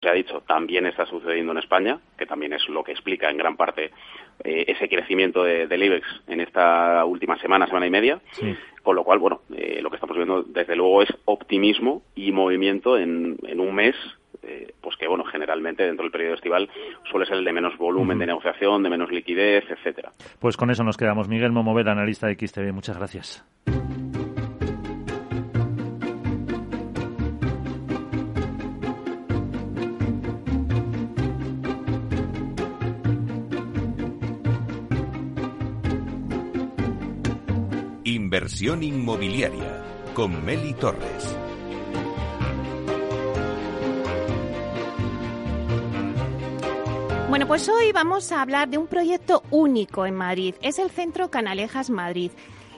se ha dicho, también está sucediendo en España, que también es lo que explica en gran parte eh, ese crecimiento del IBEX en esta última semana, semana y media. Con lo cual, bueno, eh, lo que estamos viendo desde luego es optimismo y movimiento en, un mes eh, pues que bueno generalmente dentro del periodo estival suele ser el de menos volumen de negociación, de menos liquidez, etcétera. Pues con eso nos quedamos. Miguel Momover, analista de XTV, muchas gracias. Inmobiliaria con Meli Torres. Bueno, pues hoy vamos a hablar de un proyecto único en Madrid. Es el Centro Canalejas Madrid.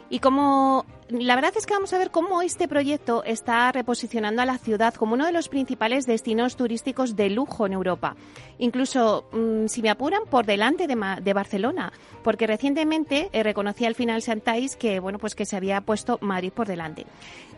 Y como la verdad es que vamos a ver cómo este proyecto está reposicionando a la ciudad como uno de los principales destinos turísticos de lujo en Europa. Incluso, mm, si me apuran, por delante de, Barcelona, porque recientemente eh, reconocía al final Santais que, bueno, pues que se había puesto Madrid por delante.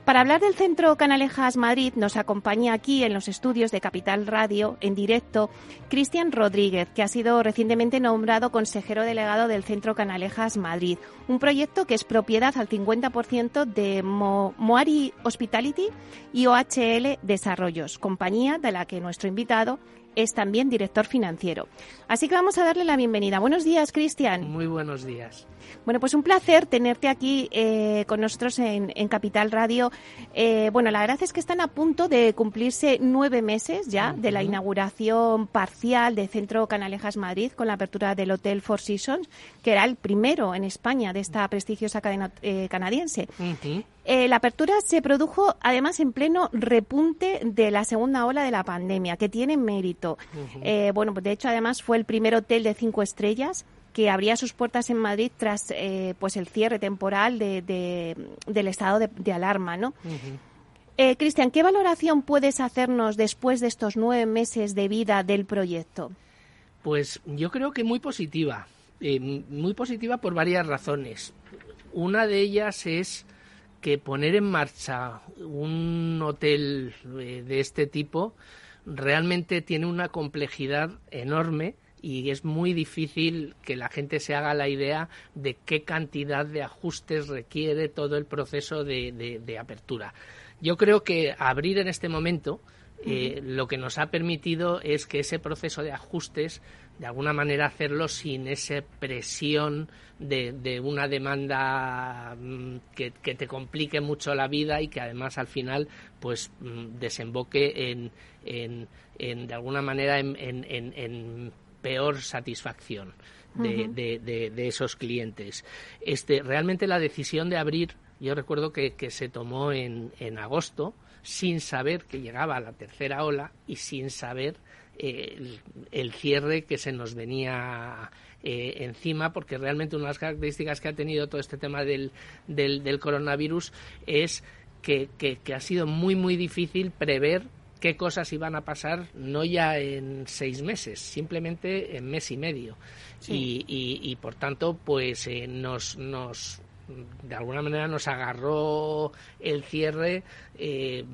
Para hablar del Centro Canalejas Madrid nos acompaña aquí en los estudios de Capital Radio en directo Cristian Rodríguez, que ha sido recientemente nombrado consejero delegado del Centro Canalejas Madrid, un proyecto que es propiedad al 50% de Moari Hospitality y OHL Desarrollos, compañía de la que nuestro invitado es también director financiero. Así que vamos a darle la bienvenida. Buenos días, Cristian. Muy buenos días. Bueno, pues un placer tenerte aquí eh, con nosotros en, Capital Radio. Eh, bueno, la verdad es que están a punto de cumplirse nueve meses ya de la inauguración parcial de Centro Canalejas Madrid con la apertura del Hotel Four Seasons, que era el primero en España de esta prestigiosa cadena eh, canadiense. la apertura se produjo además en pleno repunte de la segunda ola de la pandemia, que tiene mérito. bueno, pues de hecho además fue el primer hotel de cinco estrellas que abría sus puertas en Madrid tras eh, pues el cierre temporal de, del estado de, alarma, ¿no? Eh, Cristian, ¿qué valoración puedes hacernos después de estos nueve meses de vida del proyecto? Pues yo creo que muy positiva, eh, muy positiva por varias razones. Una de ellas es que poner en marcha un hotel de este tipo realmente tiene una complejidad enorme y es muy difícil que la gente se haga la idea de qué cantidad de ajustes requiere todo el proceso de, apertura. Yo creo que abrir en este momento eh, lo que nos ha permitido es que ese proceso de ajustes de alguna manera hacerlo sin esa presión de, una demanda mm, que, te complique mucho la vida y que además al final pues mm, desemboque en, en, de alguna manera en peor satisfacción de, esos clientes. Este, realmente la decisión de abrir, yo recuerdo que, se tomó en, agosto, sin saber que llegaba la tercera ola y sin saber eh, el, cierre que se nos venía eh, encima, porque realmente una de las características que ha tenido todo este tema del, del, coronavirus es que, que, ha sido muy, muy difícil prever qué cosas iban a pasar no ya en seis meses, simplemente en mes y medio. Y, por tanto, pues eh, nos, nos de alguna manera nos agarró el cierre eh,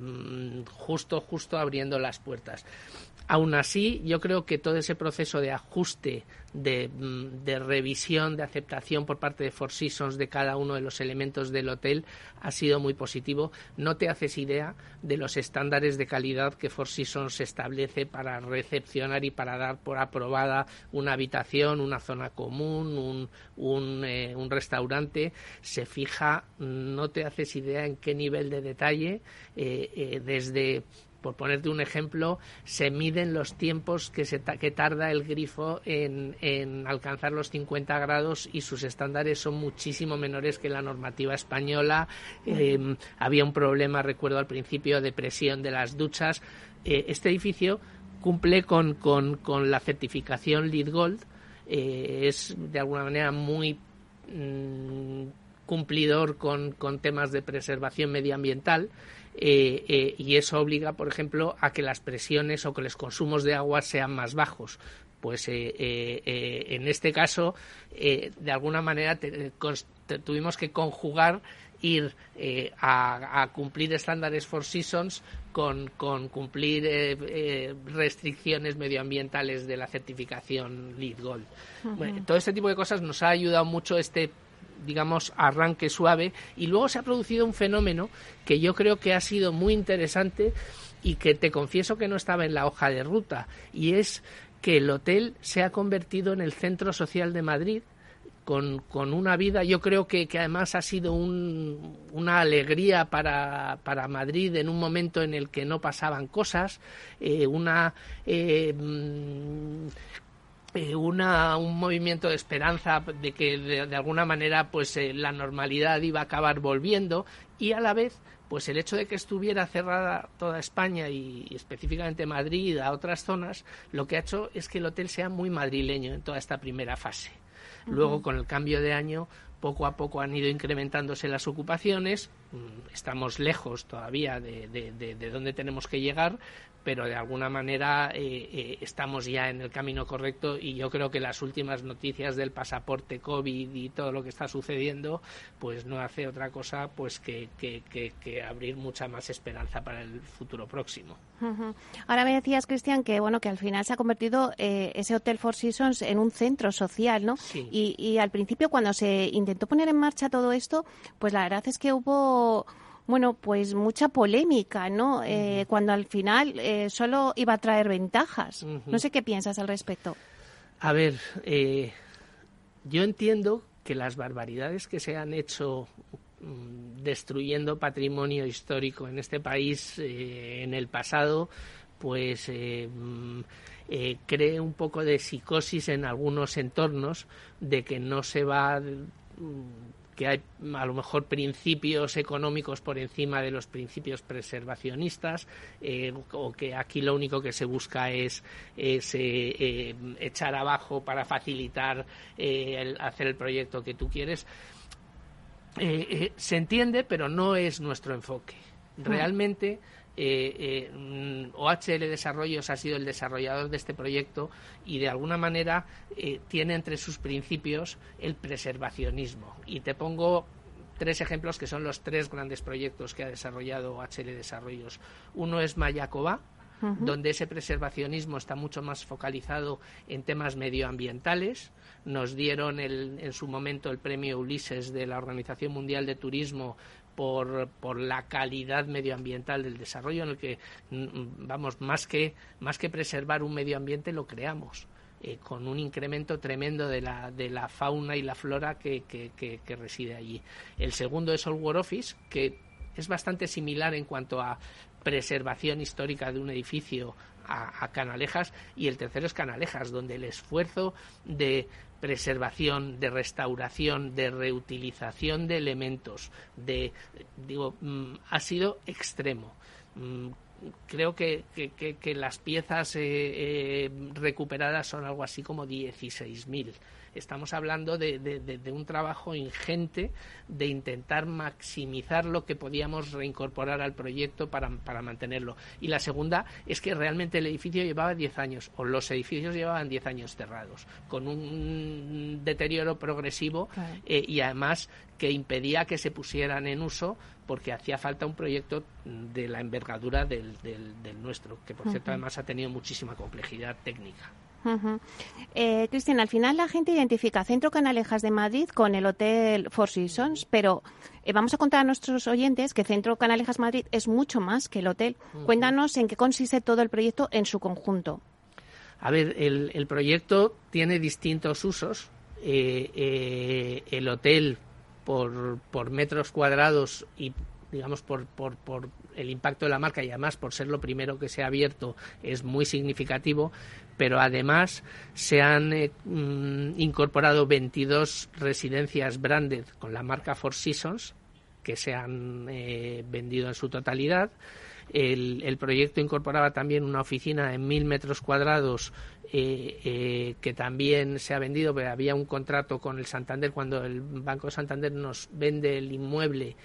justo justo abriendo las puertas. Aún así, yo creo que todo ese proceso de ajuste Mm, de, revisión, de aceptación por parte de Four Seasons de cada uno de los elementos del hotel ha sido muy positivo. No te haces idea de los estándares de calidad que Four Seasons establece para recepcionar y para dar por aprobada una habitación, una zona común, un, eh, restaurante. Se fija, no te haces idea en qué nivel de detalle, eh, eh, desde por ponerte un ejemplo, se miden los tiempos que, se que tarda el grifo en, en, alcanzar los 50 grados y sus estándares son muchísimo menores que la normativa española. Em, había un problema, recuerdo al principio, de presión de las duchas. Eh, este edificio cumple con, con, con, la certificación LEED Gold. Eh, es de alguna manera muy mm, cumplidor con, con temas de preservación medioambiental. Eh, eh, y eso obliga, por ejemplo, a que las presiones o que los consumos de agua sean más bajos. Pues eh, en este caso, de alguna manera, tuvimos que conjugar ir a, cumplir estándares Four Seasons con, cumplir eh, restricciones medioambientales de la certificación LEED Gold. todo este tipo de cosas nos ha ayudado mucho este digamos, arranque suave. Y luego se ha producido un fenómeno que yo creo que ha sido muy interesante y que te confieso que no estaba en la hoja de ruta y es que el hotel se ha convertido en el centro social de Madrid con, con una vida, yo creo que, que además ha sido un, una alegría para, para, Madrid en un momento en el que no pasaban cosas, eh, una eh, mm, una, un movimiento de esperanza de que de, alguna manera pues la normalidad iba a acabar volviendo y a la vez pues el hecho de que estuviera cerrada toda España y, específicamente Madrid a otras zonas, lo que ha hecho es que el hotel sea muy madrileño en toda esta primera fase. Luego, con el cambio de año, poco a poco han ido incrementándose las ocupaciones. Mm, estamos lejos todavía de, de, de, donde tenemos que llegar, pero de alguna manera eh, eh, estamos ya en el camino correcto y yo creo que las últimas noticias del pasaporte COVID y todo lo que está sucediendo pues no hace otra cosa pues que, que, abrir mucha más esperanza para el futuro próximo. Ahora me decías, Cristian, que bueno que al final se ha convertido eh, ese Hotel Four Seasons en un centro social, ¿no? Y, y al principio cuando se intentó poner en marcha todo esto, pues la verdad es que hubo bueno, pues mucha polémica, ¿no? Eh, cuando al final eh, solo iba a traer ventajas. No sé qué piensas al respecto. A ver, eh, yo entiendo que las barbaridades que se han hecho mm, destruyendo patrimonio histórico en este país en el pasado, pues mm, cree un poco de psicosis en algunos entornos de que no se va que hay a lo mejor principios económicos por encima de los principios preservacionistas eh, o que aquí lo único que se busca es, eh, eh, echar abajo para facilitar hacer el proyecto que tú quieres. se entiende, pero no es nuestro enfoque. Mm. Eh, eh, mm, OHL Desarrollos ha sido el desarrollador de este proyecto y de alguna manera eh, tiene entre sus principios el preservacionismo. Y te pongo tres ejemplos que son los tres grandes proyectos que ha desarrollado OHL Desarrollos. Uno es Mayacoba, donde ese preservacionismo está mucho más focalizado en temas medioambientales. Nos dieron en su momento el premio Ulises de la Organización Mundial de Turismo por, por, la calidad medioambiental del desarrollo en el que mm, vamos más que más que preservar un medio ambiente lo creamos eh, con un incremento tremendo de la, de la fauna y la flora que, que, reside allí. El segundo es Old War Office, que es bastante similar en cuanto a preservación histórica de un edificio a, Canalejas y el tercero es Canalejas, donde el esfuerzo de preservación, de restauración, de reutilización de elementos, de digo, mm, ha sido extremo. Mm, creo que, que, las piezas eh, eh, recuperadas son algo así como 16.000 estamos hablando de, un trabajo ingente de intentar maximizar lo que podíamos reincorporar al proyecto para, mantenerlo. Y la segunda es que realmente el edificio llevaba 10 años, o los edificios llevaban 10 años cerrados, con un deterioro progresivo eh, y además que impedía que se pusieran en uso porque hacía falta un proyecto de la envergadura del, nuestro, que por cierto además ha tenido muchísima complejidad técnica. Eh, Cristian, al final la gente identifica Centro Canalejas de Madrid con el Hotel Four Seasons, pero eh, vamos a contar a nuestros oyentes que Centro Canalejas Madrid es mucho más que el hotel. Cuéntanos en qué consiste todo el proyecto en su conjunto. A ver, el, proyecto tiene distintos usos. Eh, el hotel por, por metros cuadrados y digamos, por, por, por, el impacto de la marca y además por ser lo primero que se ha abierto es muy significativo, pero además se han eh, mm, incorporado 22 residencias branded con la marca Four Seasons que se han eh, vendido en su totalidad. El, proyecto incorporaba también una oficina en mil metros cuadrados eh, que también se ha vendido, pero había un contrato con el Santander cuando el Banco Santander nos vende el inmueble,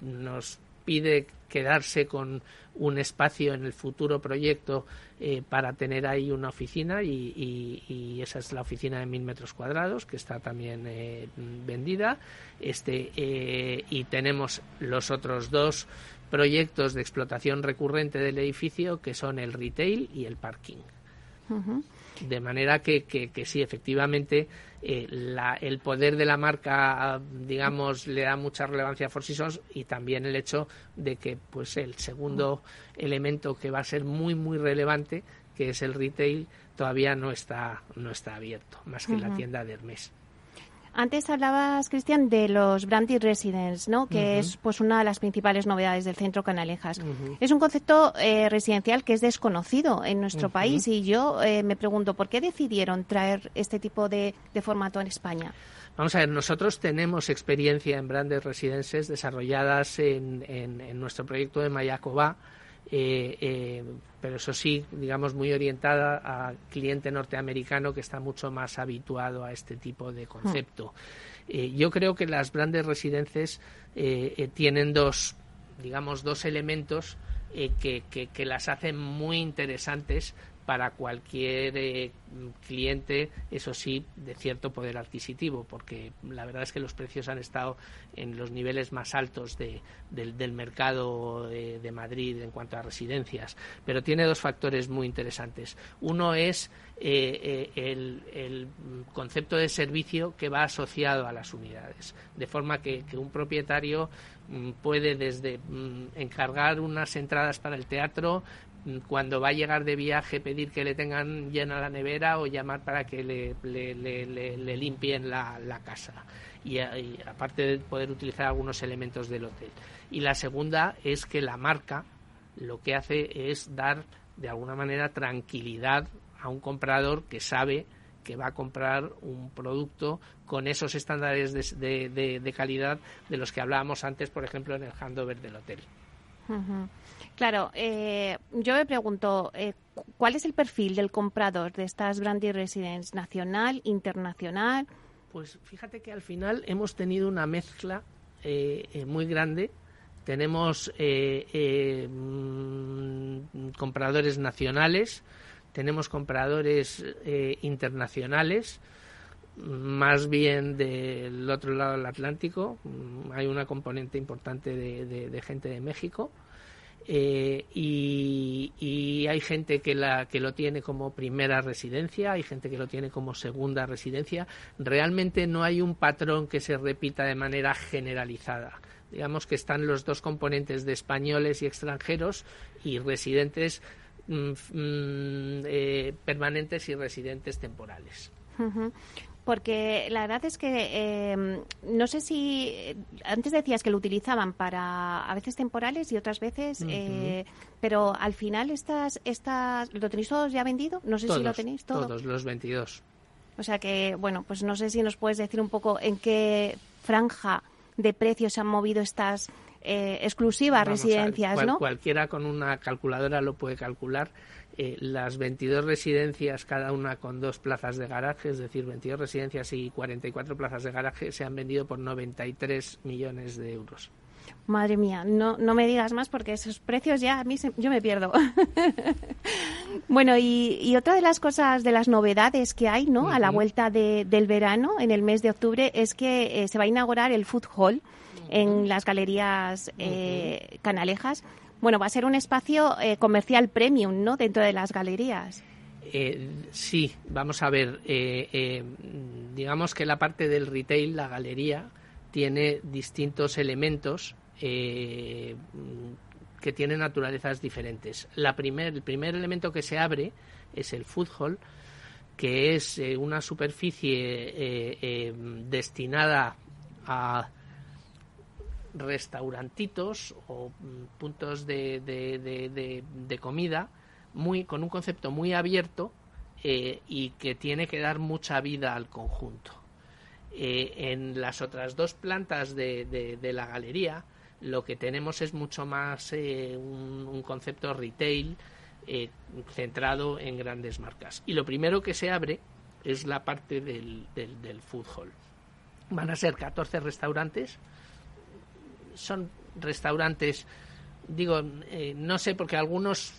nos pide quedarse con un espacio en el futuro proyecto eh, para tener ahí una oficina y, esa es la oficina de mil metros cuadrados que está también eh, vendida. Este eh, y tenemos los otros dos proyectos de explotación recurrente del edificio que son el retail y el parking. De manera que, que, que sí efectivamente eh, el poder de la marca, digamos, le da mucha relevancia a Four Seasons y también el hecho de que, pues, el segundo elemento que va a ser muy, muy relevante, que es el retail, todavía no está, no está abierto, más que la tienda de Hermes. Antes hablabas, Cristian, de los branded residents, ¿no? Que es pues una de las principales novedades del centro Canalejas. Es un concepto eh, residencial que es desconocido en nuestro país y yo eh, me pregunto por qué decidieron traer este tipo de, formato en España. Vamos a ver, nosotros tenemos experiencia en branded residences desarrolladas en, en, nuestro proyecto de Mayacoba eh, eh, pero eso sí, digamos, muy orientada a cliente norteamericano que está mucho más habituado a este tipo de concepto. Eh, yo creo que las grandes residencias tienen dos, digamos, dos elementos que, que, las hacen muy interesantes para cualquier eh, cliente, eso sí, de cierto poder adquisitivo, porque la verdad es que los precios han estado en los niveles más altos del, mercado de, Madrid en cuanto a residencias. Pero tiene dos factores muy interesantes. Uno es eh, eh, el, concepto de servicio que va asociado a las unidades, de forma que, que un propietario mm, puede desde mm, encargar unas entradas para el teatro cuando va a llegar de viaje pedir que le tengan llena la nevera o llamar para que le, le, limpien la, casa. Y, aparte de poder utilizar algunos elementos del hotel. Y la segunda es que la marca lo que hace es dar de alguna manera tranquilidad a un comprador que sabe que va a comprar un producto con esos estándares de, de, calidad de los que hablábamos antes, por ejemplo, en el handover del hotel. Claro, eh, yo me pregunto, eh, ¿cuál es el perfil del comprador de estas brandy residence? ¿Nacional, internacional? Pues fíjate que al final hemos tenido una mezcla eh, muy grande. Tenemos mm, compradores nacionales, tenemos compradores internacionales, más bien del otro lado del Atlántico. Mm, hay una componente importante de gente de México eh, y, hay gente que, la, que lo tiene como primera residencia, hay gente que lo tiene como segunda residencia. Realmente no hay un patrón que se repita de manera generalizada. Digamos que están los dos componentes de españoles y extranjeros y residentes mm, mm, eh, permanentes y residentes temporales porque la verdad es que em, no sé si antes decías que lo utilizaban para a veces temporales y otras veces, eh, pero al final estas estas lo tenéis todos ya vendido, no sé si lo tenéis todos. Todos los 22. O sea que bueno, pues no sé si nos puedes decir un poco en qué franja de precios se han movido estas eh, exclusivas residencias, ¿no? Cualquiera con una calculadora lo puede calcular eh, las 22 residencias, cada una con dos plazas de garaje, es decir, 22 residencias y 44 plazas de garaje, se han vendido por 93 millones de euros. Madre mía, no, no me digas más porque esos precios ya a mí yo me pierdo. bueno, y, otra de las cosas, de las novedades que hay, ¿no? A la vuelta del verano, en el mes de octubre, es que eh, se va a inaugurar el Food Hall en las galerías eh, canalejas. Bueno, va a ser un espacio eh, comercial premium, ¿no? Dentro de las galerías. Eh, sí, vamos a ver. Eh, digamos que la parte del retail, la galería, tiene distintos elementos que tienen naturalezas diferentes. La primer, el primer elemento que se abre es el food hall, que es una superficie destinada a restaurantitos o mm, puntos de, de, comida muy, con un concepto muy abierto eh, y que tiene que dar mucha vida al conjunto. Eh, en las otras dos plantas de, la galería lo que tenemos es mucho más eh, un, concepto retail centrado en grandes marcas. Y lo primero que se abre es la parte del, del, del food hall. Van a ser 14 restaurantes son restaurantes, digo, eh, no sé, porque algunos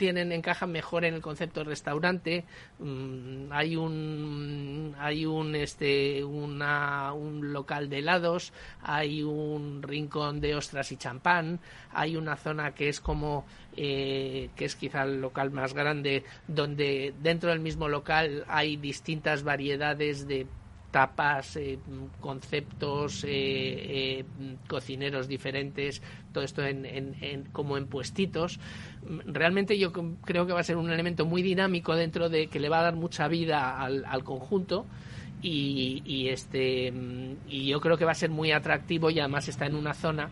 tienen encajan mejor en el concepto de restaurante. Mm, hay un hay un este una, un local de helados hay un rincón de ostras y champán hay una zona que es como eh, que es quizá el local más grande donde dentro del mismo local hay distintas variedades de tapas, eh, conceptos, eh, eh, cocineros diferentes, todo esto en, como en puestitos. Realmente yo creo que va a ser un elemento muy dinámico dentro de que le va a dar mucha vida al, conjunto. Y, este y yo creo que va a ser muy atractivo y además está en una zona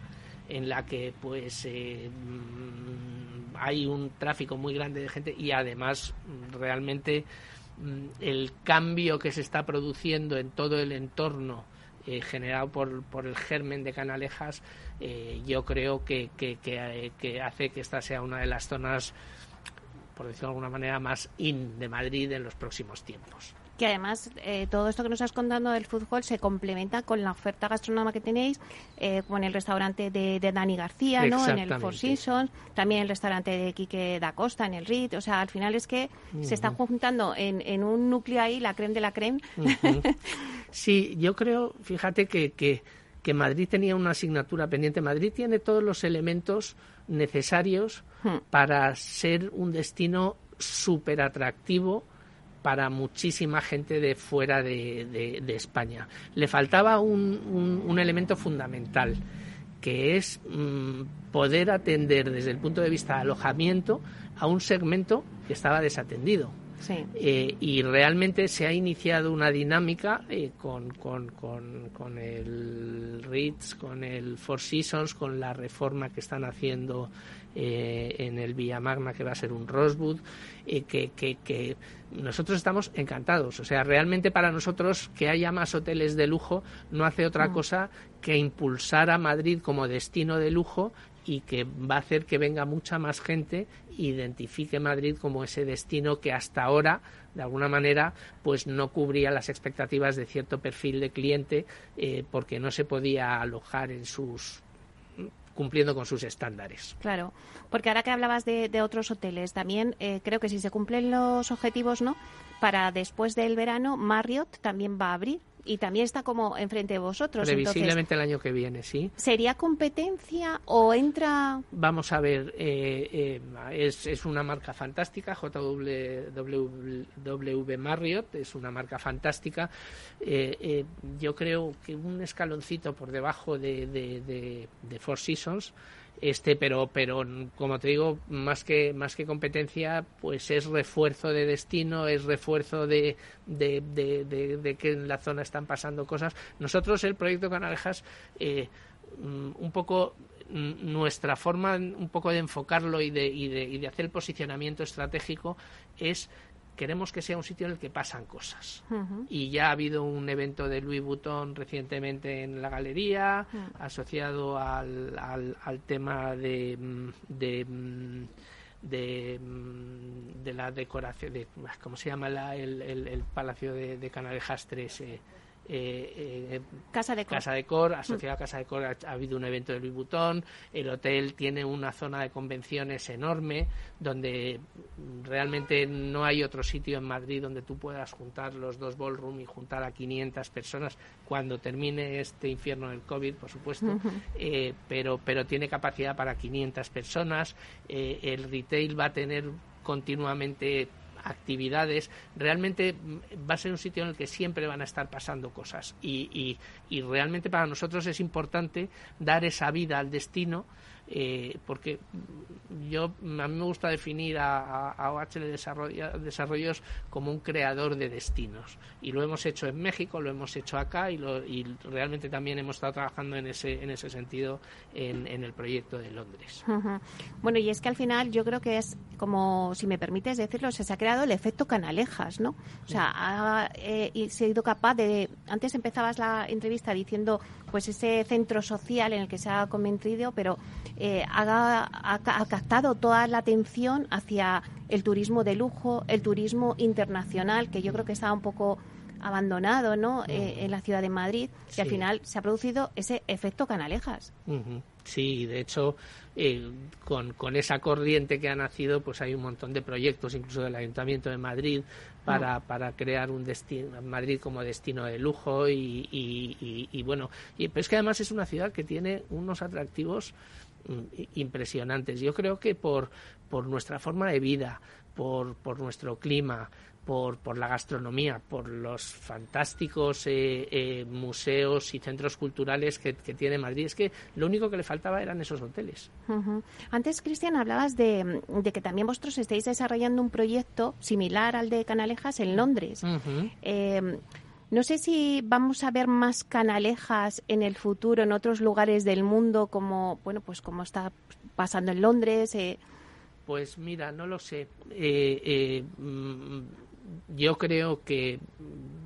en la que pues mm, hay un tráfico muy grande de gente y además realmente Mm, el cambio que se está produciendo en todo el entorno eh, generado por, el germen de Canalejas, eh, yo creo que, que, eh, que, hace que esta sea una de las zonas, por decirlo de alguna manera, más in de Madrid en los próximos tiempos que además eh, todo esto que nos estás contando del fútbol se complementa con la oferta gastronómica que tenéis, eh, como en el restaurante de, Dani García, ¿no? en el Four Seasons, también el restaurante de Quique da Costa, en el RIT. O sea, al final es que se está juntando en, en, un núcleo ahí la creme de la creme. sí, yo creo, fíjate que, que, que Madrid tenía una asignatura pendiente. Madrid tiene todos los elementos necesarios hmm. para ser un destino súper atractivo para muchísima gente de fuera de, España. Le faltaba un, un, elemento fundamental, que es mm, poder atender desde el punto de vista de alojamiento a un segmento que estaba desatendido. Eh, y realmente se ha iniciado una dinámica eh, con, con, con, con, el Ritz, con el Four Seasons, con la reforma que están haciendo eh, en el Villa Magna, que va a ser un Rosewood, que, que, que nosotros estamos encantados. O sea, realmente para nosotros que haya más hoteles de lujo no hace otra mm. cosa que impulsar a Madrid como destino de lujo y que va a hacer que venga mucha más gente identifique Madrid como ese destino que hasta ahora de alguna manera pues no cubría las expectativas de cierto perfil de cliente eh, porque no se podía alojar en sus cumpliendo con sus estándares. Claro, porque ahora que hablabas de, otros hoteles, también eh, creo que si se cumplen los objetivos, ¿no? Para después del verano, Marriott también va a abrir y también está como enfrente de vosotros. Previsiblemente el año que viene, sí. ¿Sería competencia o entra...? Vamos a ver, eh, eh, es, es, una marca fantástica, JW Marriott, es una marca fantástica. Eh, yo creo que un escaloncito por debajo de, de, de Four Seasons este pero pero como te digo más que más que competencia pues es refuerzo de destino es refuerzo de, de, de, que en la zona están pasando cosas. Nosotros el proyecto Canalejas eh, mm, un poco mm, nuestra forma un poco de enfocarlo y de, y de, y de hacer posicionamiento estratégico es queremos que sea un sitio en el que pasan cosas. Y ya ha habido un evento de Louis Vuitton recientemente en la galería, asociado al, al, tema de, mm, de mm, de, mm, de, la decoración de cómo se llama el, el, palacio de, de Canalejas 3 eh, eh, Casa de Cor. Casa de Cor, asociado a Casa de Cor ha, habido un evento de Louis Vuitton, el hotel tiene una zona de convenciones enorme donde realmente no hay otro sitio en Madrid donde tú puedas juntar los dos ballroom y juntar a 500 personas cuando termine este infierno del COVID, por supuesto, eh, pero, pero tiene capacidad para 500 personas, eh, el retail va a tener continuamente actividades, realmente va a ser un sitio en el que siempre van a estar pasando cosas. Y, y, y realmente para nosotros es importante dar esa vida al destino eh, porque yo a mí me gusta definir a, a, OHL Desarrollos como un creador de destinos y lo hemos hecho en México, lo hemos hecho acá y, lo, y realmente también hemos estado trabajando en ese, en ese sentido en, en el proyecto de Londres. Bueno, y es que al final yo creo que es como, si me permites decirlo, se, ha creado el efecto canalejas, ¿no? O sea, ha eh, sido capaz de, antes empezabas la entrevista diciendo pues ese centro social en el que se ha convencido, pero eh, ha, captado toda la atención hacia el turismo de lujo, el turismo internacional, que yo creo que estaba un poco abandonado ¿no? Eh, en la ciudad de Madrid y al final se ha producido ese efecto canalejas. Sí, de hecho, eh, con, con, esa corriente que ha nacido, pues hay un montón de proyectos, incluso del Ayuntamiento de Madrid, para, mm. para crear un destino, Madrid como destino de lujo y, y, bueno, y, pero es que además es una ciudad que tiene unos atractivos mm, impresionantes. Yo creo que por, por nuestra forma de vida, por, por nuestro clima, por, por, la gastronomía, por los fantásticos eh, eh, museos y centros culturales que, tiene Madrid. Es que lo único que le faltaba eran esos hoteles. Antes, Cristian, hablabas de, que también vosotros estáis desarrollando un proyecto similar al de Canalejas en Londres. Eh, no sé si vamos a ver más canalejas en el futuro en otros lugares del mundo, como bueno, pues como está pasando en Londres. Pues mira, no lo sé. Mm, yo creo que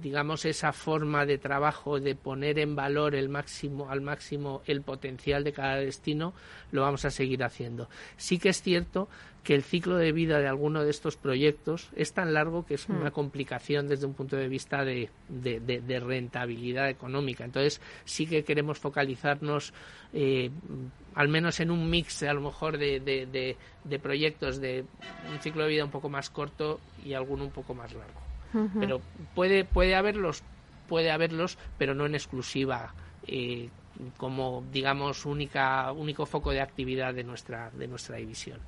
digamos esa forma de trabajo de poner en valor el máximo al máximo el potencial de cada destino lo vamos a seguir haciendo sí que es cierto que el ciclo de vida de alguno de estos proyectos es tan largo que es una hmm. complicación desde un punto de vista de, de, rentabilidad económica. Entonces sí que queremos focalizarnos eh, al menos en un mix a lo mejor de, proyectos de un ciclo de vida un poco más corto y alguno un poco más largo. Pero puede, puede haberlos, puede haberlos, pero no en exclusiva. Eh, como digamos única único foco de actividad de nuestra de nuestra división.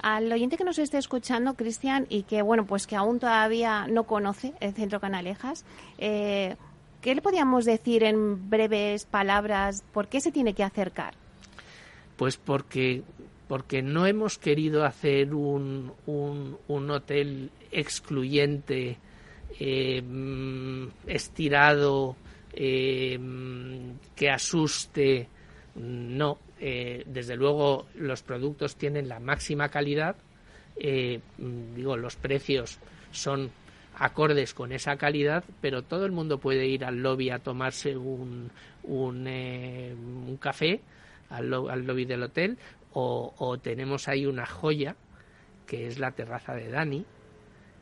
Al oyente que nos esté escuchando, Cristian, y que bueno, pues que aún todavía no conoce el Centro Canalejas, eh, ¿qué le podríamos decir en breves palabras? ¿Por qué se tiene que acercar? Pues porque porque no hemos querido hacer un, un, hotel excluyente, eh, mm, estirado, eh, que asuste. No, eh, desde luego los productos tienen la máxima calidad, eh, digo, los precios son acordes con esa calidad, pero todo el mundo puede ir al lobby a tomarse un, un, eh, un café al, al, lobby del hotel o, o, tenemos ahí una joya que es la terraza de Dani,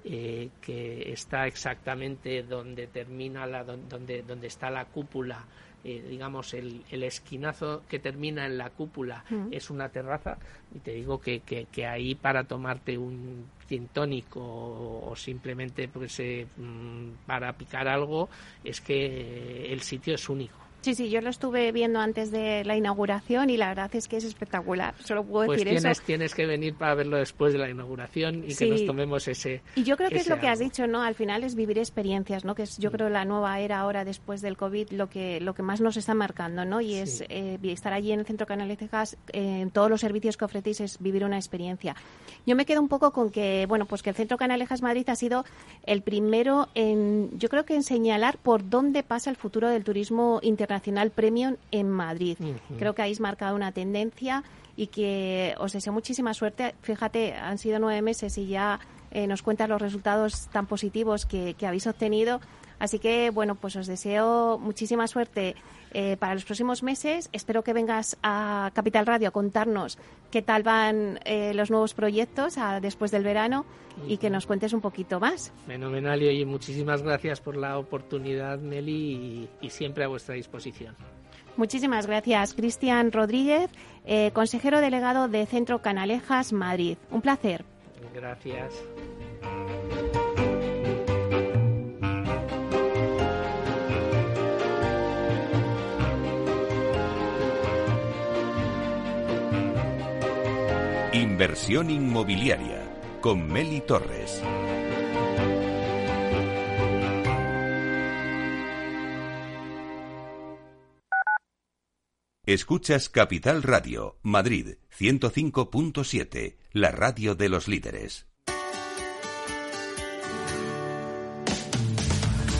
eh, que está exactamente donde termina la, donde, donde está la cúpula eh, digamos, el, el, esquinazo que termina en la cúpula mm. es una terraza, y te digo que, que, ahí para tomarte un gin tónico o, simplemente pues, eh, mm, para picar algo, es que el sitio es único. Sí, sí, yo lo estuve viendo antes de la inauguración y la verdad es que es espectacular. Solo puedo pues decir tienes, Tienes que venir para verlo después de la inauguración y que nos tomemos ese. Y yo creo que es lo que has dicho, ¿no? Al final es vivir experiencias, ¿no? Que es, yo mm. creo, la nueva era ahora después del COVID lo que lo que más nos está marcando, ¿no? Y es eh, estar allí en el Centro Canal de Cejas, en todos los servicios que ofrecéis es vivir una experiencia. Yo me quedo un poco con que, bueno, pues que el Centro Canalejas Madrid ha sido el primero en, yo creo que en señalar por dónde pasa el futuro del turismo internacional premium en Madrid. Creo que habéis marcado una tendencia y que os deseo muchísima suerte. Fíjate, han sido nueve meses y ya eh, nos cuentan los resultados tan positivos que, que habéis obtenido. Así que, bueno, pues os deseo muchísima suerte eh, para los próximos meses. Espero que vengas a Capital Radio a contarnos qué tal van eh, los nuevos proyectos después del verano y que nos cuentes un poquito más. Fenomenal y muchísimas gracias por la oportunidad, Meli, y, siempre a vuestra disposición. Muchísimas gracias, Cristian Rodríguez, eh, consejero delegado de Centro Canalejas, Madrid. Un placer. Gracias. Inversión inmobiliaria con Meli Torres. Escuchas Capital Radio, Madrid 105.7, la radio de los líderes.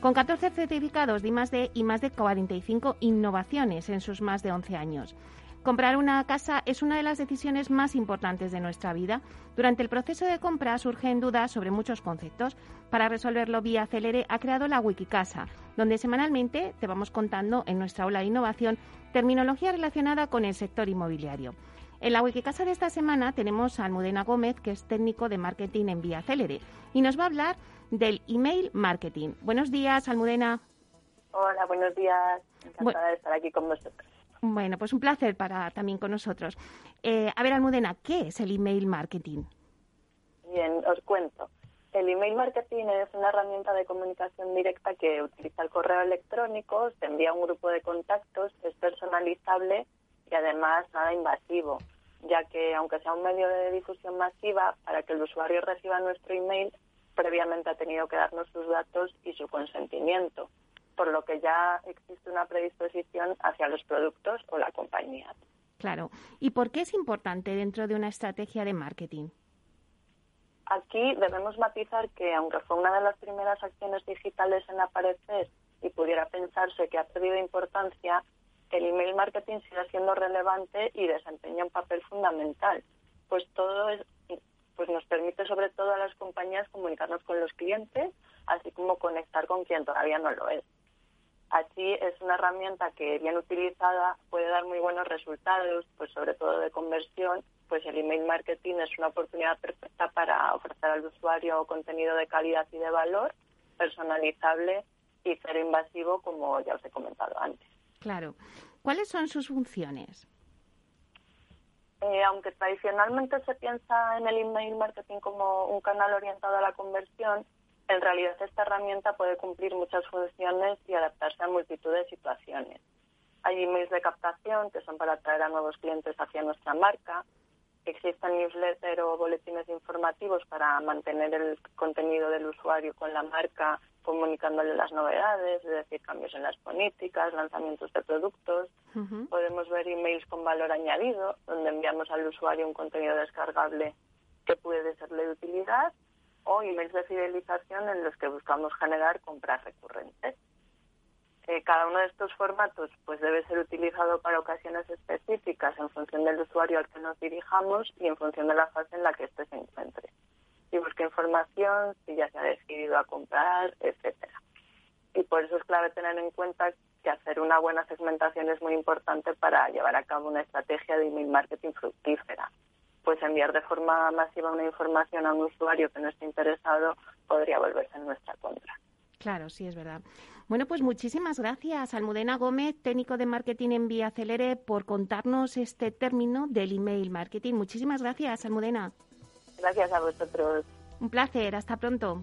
con 14 certificados de I+D y más de 45 innovaciones en sus más de 11 años. Comprar una casa es una de las decisiones más importantes de nuestra vida. Durante el proceso de compra surgen dudas sobre muchos conceptos. Para resolverlo vía Celere ha creado la Wikicasa, donde semanalmente te vamos contando en nuestra aula de innovación terminología relacionada con el sector inmobiliario. En la Wikicasa de esta semana tenemos a Almudena Gómez, que es técnico de marketing en Vía Celere, y nos va a hablar del email marketing. Buenos días, Almudena. Hola, buenos días. Encantada de estar aquí con vosotros. Bueno, pues un placer para también con nosotros. Eh, a ver, Almudena, ¿qué es el email marketing? Bien, os cuento. El email marketing es una herramienta de comunicación directa que utiliza el correo electrónico, se envía a un grupo de contactos, es personalizable y además nada invasivo, ya que aunque sea un medio de difusión masiva, para que el usuario reciba nuestro email, previamente ha tenido que darnos sus datos y su consentimiento por lo que ya existe una predisposición hacia los productos o la compañía. Claro. ¿Y por qué es importante dentro de una estrategia de marketing? Aquí debemos matizar que, aunque fue una de las primeras acciones digitales en aparecer y pudiera pensarse que ha perdido importancia, el email marketing sigue siendo relevante y desempeña un papel fundamental, pues todo es, pues nos permite sobre todo a las compañías comunicarnos con los clientes, así como conectar con quien todavía no lo es. Así es una herramienta que bien utilizada puede dar muy buenos resultados, pues sobre todo de conversión, pues el email marketing es una oportunidad perfecta para ofrecer al usuario contenido de calidad y de valor, personalizable y cero invasivo, como ya os he comentado antes. Claro. ¿Cuáles son sus funciones? Eh, aunque tradicionalmente se piensa en el email marketing como un canal orientado a la conversión, en realidad esta herramienta puede cumplir muchas funciones y adaptarse a multitud de situaciones. Hay emails de captación que son para atraer a nuevos clientes hacia nuestra marca. Existen newsletters o boletines informativos para mantener el contenido del usuario con la marca, comunicándole las novedades, es decir, cambios en las políticas, lanzamientos de productos. Podemos ver emails con valor añadido, donde enviamos al usuario un contenido descargable que puede serle de utilidad o emails de fidelización en los que buscamos generar compras recurrentes. Eh, cada uno de estos formatos pues debe ser utilizado para ocasiones específicas en función del usuario al que nos dirijamos y en función de la fase en la que éste se encuentre. Si busca información, si ya se ha decidido a comprar, etcétera. Y por eso es clave tener en cuenta que hacer una buena segmentación es muy importante para llevar a cabo una estrategia de email marketing fructífera pues enviar de forma masiva una información a un usuario que no esté interesado podría volverse en nuestra contra. Claro, sí, es verdad. Bueno, pues muchísimas gracias, Almudena Gómez, técnico de marketing en Vía Celere, por contarnos este término del email marketing. Muchísimas gracias, Almudena. Gracias a vosotros. Un placer, hasta pronto.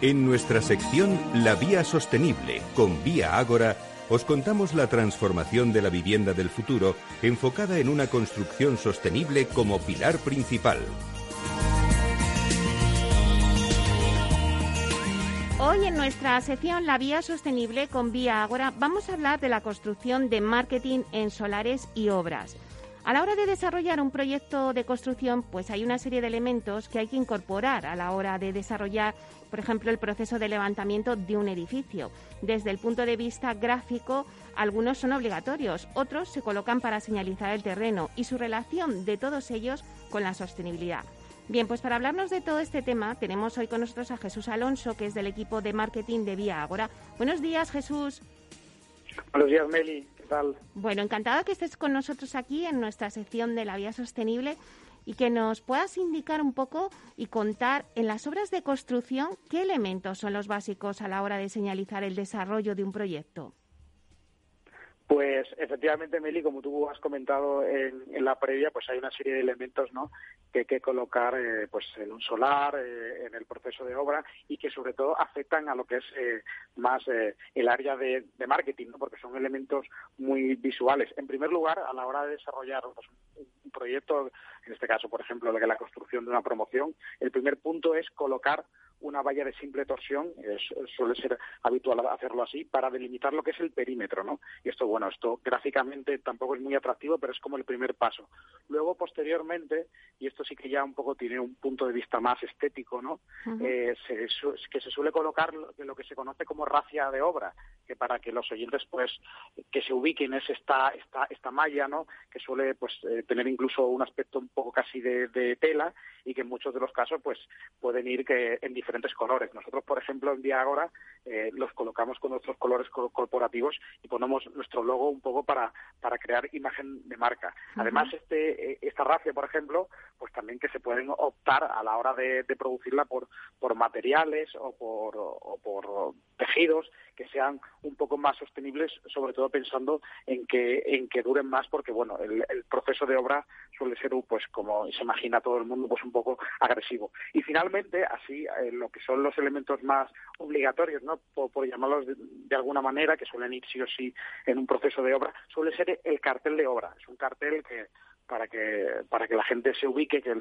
En nuestra sección La Vía Sostenible con Vía Ágora, os contamos la transformación de la vivienda del futuro enfocada en una construcción sostenible como pilar principal. Hoy en nuestra sección La Vía Sostenible con Vía Agora vamos a hablar de la construcción de marketing en solares y obras. A la hora de desarrollar un proyecto de construcción, pues hay una serie de elementos que hay que incorporar a la hora de desarrollar, por ejemplo, el proceso de levantamiento de un edificio. Desde el punto de vista gráfico, algunos son obligatorios, otros se colocan para señalizar el terreno y su relación de todos ellos con la sostenibilidad. Bien, pues para hablarnos de todo este tema tenemos hoy con nosotros a Jesús Alonso, que es del equipo de marketing de Vía Agora. Buenos días, Jesús. Buenos días, Meli. Bueno, encantada que estés con nosotros aquí en nuestra sección de la vía sostenible y que nos puedas indicar un poco y contar en las obras de construcción qué elementos son los básicos a la hora de señalizar el desarrollo de un proyecto. Pues efectivamente, Meli, como tú has comentado en, la previa, pues hay una serie de elementos ¿no? que hay que colocar eh, pues en un solar, eh, en el proceso de obra y que sobre todo afectan a lo que es eh, más el área de, marketing, ¿no? porque son elementos muy visuales. En primer lugar, a la hora de desarrollar pues, un proyecto, en este caso, por ejemplo, la construcción de una promoción, el primer punto es colocar una valla de simple torsión, suele ser habitual hacerlo así, para delimitar lo que es el perímetro, ¿no? Y esto, bueno, esto gráficamente tampoco es muy atractivo, pero es como el primer paso. Luego, posteriormente, y esto sí que ya un poco tiene un punto de vista más estético, ¿no? Eh, que se suele colocar lo, que se conoce como racia de obra, que para que los oyentes, pues, que se ubiquen es esta, esta, esta malla, ¿no? Que suele, pues, eh, tener incluso un aspecto un poco casi de, tela y que en muchos de los casos, pues, pueden ir que en diferentes colores. Nosotros, por ejemplo, en día ahora eh, los colocamos con nuestros colores corporativos y ponemos nuestro logo un poco para, para crear imagen de marca. Además, este, eh, esta racia, por ejemplo, pues también que se pueden optar a la hora de, producirla por, por materiales o por, o por tejidos que sean un poco más sostenibles, sobre todo pensando en que, en que duren más, porque bueno, el, proceso de obra suele ser, pues como se imagina todo el mundo, pues un poco agresivo. Y finalmente, así, eh, lo que son los elementos más obligatorios, ¿no? Por, llamarlos de, alguna manera, que suelen ir sí o sí en un proceso de obra, suele ser el cartel de obra. Es un cartel que para que para que la gente se ubique que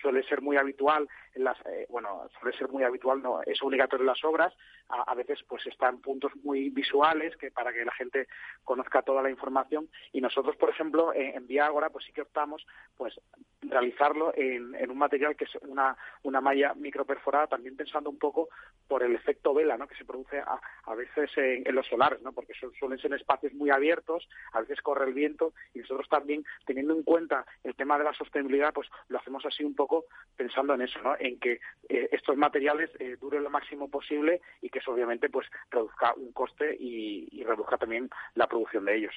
suele ser muy habitual en las eh, bueno suele ser muy habitual no es obligatorio en las obras a, veces pues están puntos muy visuales que para que la gente conozca toda la información y nosotros por ejemplo en, en Viagora pues sí que optamos pues realizarlo en, en, un material que es una, una malla microperforada también pensando un poco por el efecto vela ¿no? que se produce a, a veces en, los solares ¿no? porque suelen ser espacios muy abiertos a veces corre el viento y nosotros también teniendo en cuenta el tema de la sostenibilidad pues lo hacemos así un poco pensando en eso ¿no? en que eh, estos materiales eh, duren lo máximo posible y que eso obviamente pues reduzca un coste y, y reduzca también la producción de ellos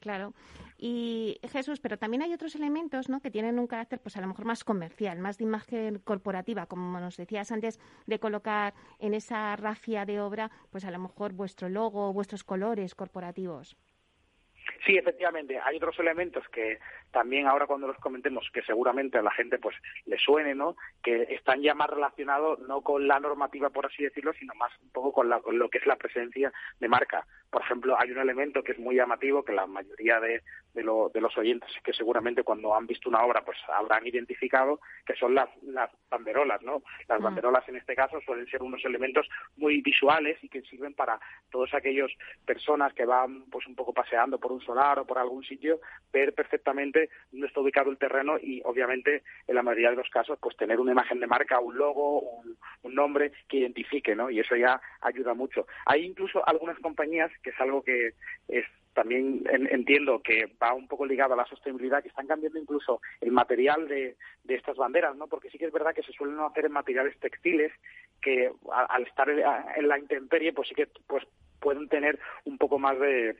claro y Jesús pero también hay otros elementos ¿no? que tienen un carácter pues a lo mejor más comercial, más de imagen corporativa, como nos decías antes, de colocar en esa rafia de obra pues a lo mejor vuestro logo, vuestros colores corporativos. Sí, efectivamente, hay otros elementos que también ahora cuando los comentemos, que seguramente a la gente pues le suene, ¿no? Que están ya más relacionados no con la normativa, por así decirlo, sino más un poco con, con lo que es la presencia de marca. Por ejemplo, hay un elemento que es muy llamativo, que la mayoría de, de, los oyentes que seguramente cuando han visto una obra pues habrán identificado, que son las, las banderolas, ¿no? Las mm. banderolas en este caso suelen ser unos elementos muy visuales y que sirven para todos aquellos personas que van pues un poco paseando por un solar o por algún sitio, ver perfectamente dónde está ubicado el terreno y obviamente en la mayoría de los casos pues tener una imagen de marca, un logo, un, un nombre que identifique, ¿no? Y eso ya ayuda mucho. Hay incluso algunas compañías, que es algo que es también entiendo que va un poco ligado a la sostenibilidad, que están cambiando incluso el material de, de, estas banderas, ¿no? Porque sí que es verdad que se suelen hacer en materiales textiles que al estar en la intemperie, pues sí que pues pueden tener un poco más de,